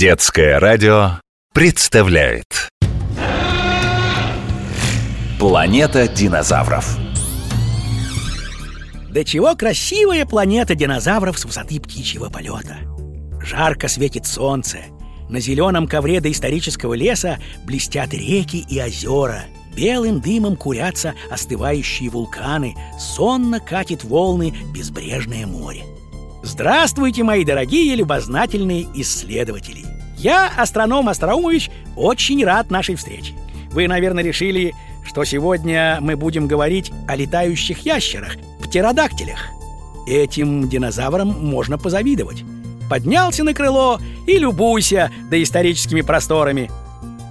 Детское радио представляет. Планета динозавров. Да чего красивая планета динозавров с высоты птичьего полета. Жарко светит солнце. На зеленом ковре доисторического леса блестят реки и озера. Белым дымом курятся остывающие вулканы. Сонно катит волны безбрежное море Здравствуйте, мои дорогие любознательные исследователи! Я, астроном Остроумович, очень рад нашей встрече. Вы, наверное, решили, что сегодня мы будем говорить о летающих ящерах, птеродактилях. Этим динозаврам можно позавидовать. Поднялся на крыло и любуйся доисторическими просторами.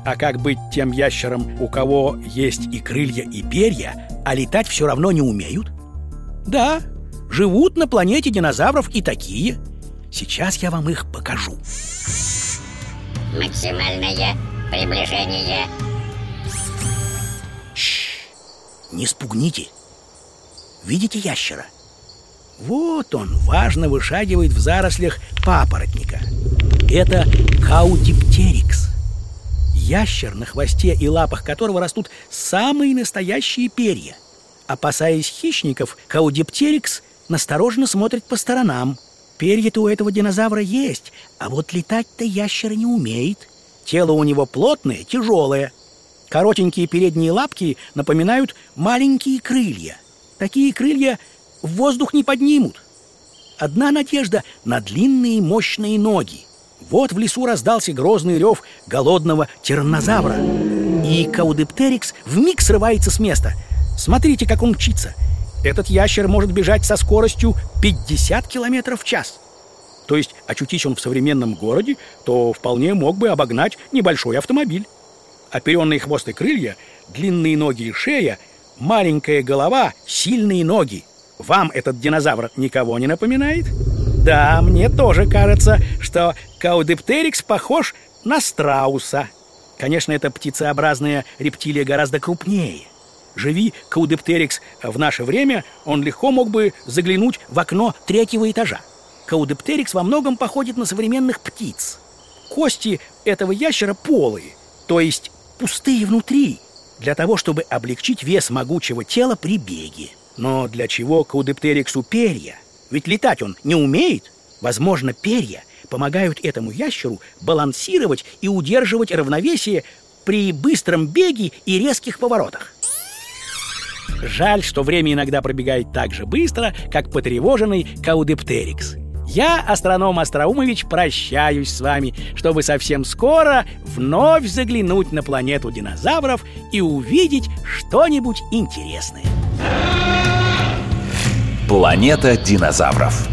А как быть тем ящерам, у кого есть и крылья, и перья, а летать все равно не умеют? Да, Живут на планете динозавров и такие. Сейчас я вам их покажу. Максимальное приближение. Шш, не спугните. Видите ящера? Вот он важно вышагивает в зарослях папоротника. Это каудиптерикс. Ящер, на хвосте и лапах которого растут самые настоящие перья. Опасаясь хищников, каудиптерикс настороженно смотрит по сторонам. Перья-то у этого динозавра есть, а вот летать-то ящер не умеет. Тело у него плотное, тяжелое. Коротенькие передние лапки напоминают маленькие крылья. Такие крылья в воздух не поднимут. Одна надежда на длинные мощные ноги. Вот в лесу раздался грозный рев голодного тираннозавра. И Каудептерикс вмиг срывается с места. Смотрите, как он мчится – этот ящер может бежать со скоростью 50 километров в час. То есть, очутись он в современном городе, то вполне мог бы обогнать небольшой автомобиль. Оперенные хвост и крылья, длинные ноги и шея, маленькая голова, сильные ноги. Вам этот динозавр никого не напоминает? Да, мне тоже кажется, что Каудептерикс похож на страуса. Конечно, эта птицеобразная рептилия гораздо крупнее – Живи Каудептерикс в наше время, он легко мог бы заглянуть в окно третьего этажа. Каудептерикс во многом походит на современных птиц. Кости этого ящера полые, то есть пустые внутри, для того, чтобы облегчить вес могучего тела при беге. Но для чего Каудептериксу перья? Ведь летать он не умеет. Возможно, перья помогают этому ящеру балансировать и удерживать равновесие при быстром беге и резких поворотах. Жаль, что время иногда пробегает так же быстро, как потревоженный Каудептерикс. Я, астроном Остроумович, прощаюсь с вами, чтобы совсем скоро вновь заглянуть на планету динозавров и увидеть что-нибудь интересное. Планета динозавров